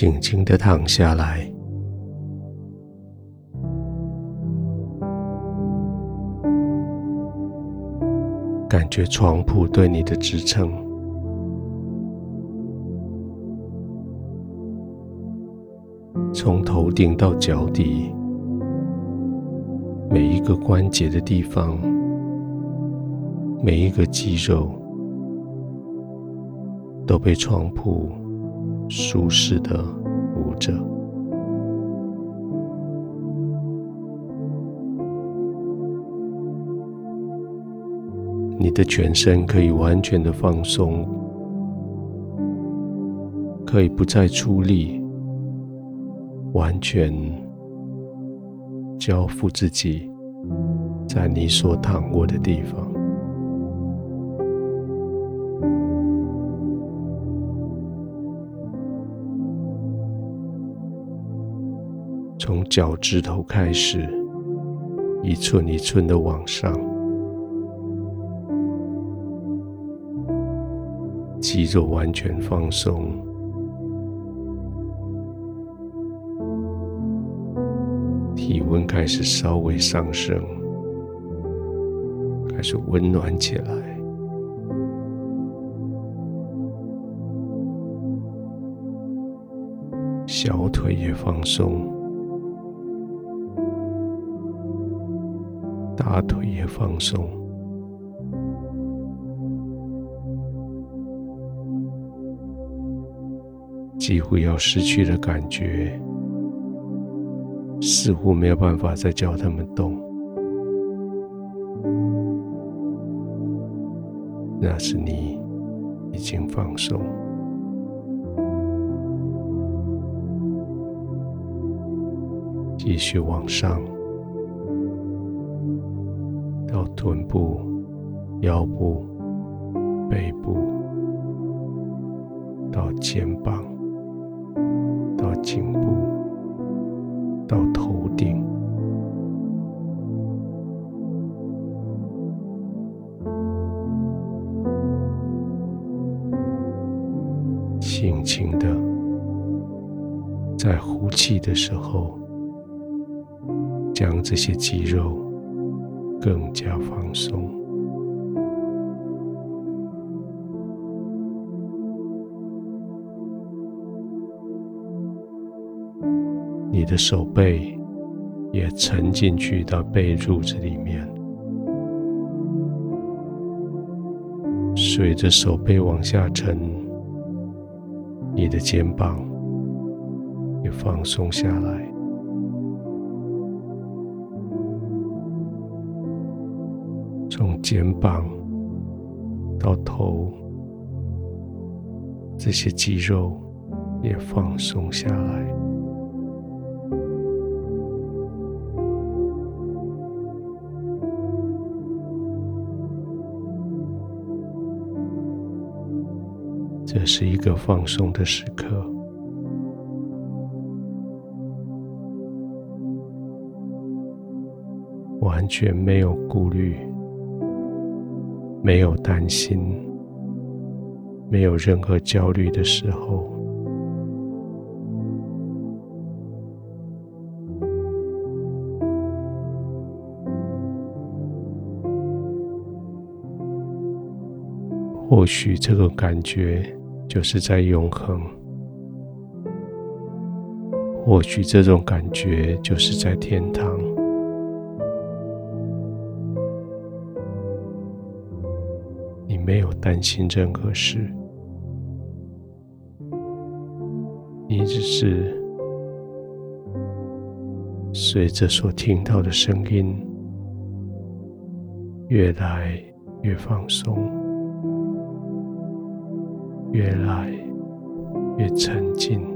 静静的躺下来，感觉床铺对你的支撑，从头顶到脚底，每一个关节的地方，每一个肌肉，都被床铺舒适的舞者，你的全身可以完全的放松，可以不再出力，完全交付自己在你所躺卧的地方。脚趾头开始，一寸一寸的往上，肌肉完全放松，体温开始稍微上升，开始温暖起来，小腿也放松。把腿也放松，几乎要失去的感觉，似乎没有办法再叫他们动。那是你已经放松，继续往上。到臀部、腰部、背部，到肩膀，到颈部，到头顶，轻轻的，在呼气的时候，将这些肌肉。更加放松，你的手背也沉进去到被褥子里面，随着手背往下沉，你的肩膀也放松下来。肩膀到头，这些肌肉也放松下来。这是一个放松的时刻，完全没有顾虑。没有担心，没有任何焦虑的时候，或许这个感觉就是在永恒，或许这种感觉就是在天堂。你没有担心任何事，你只是随着所听到的声音，越来越放松，越来越沉静。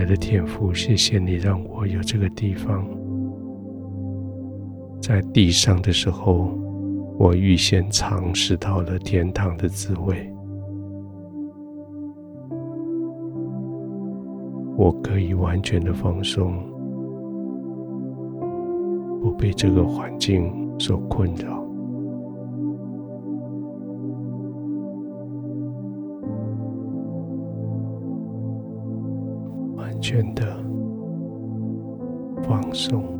亲爱的天父，谢谢你让我有这个地方。在地上的时候，我预先尝试到了天堂的滋味。我可以完全的放松，不被这个环境所困扰，全的放松。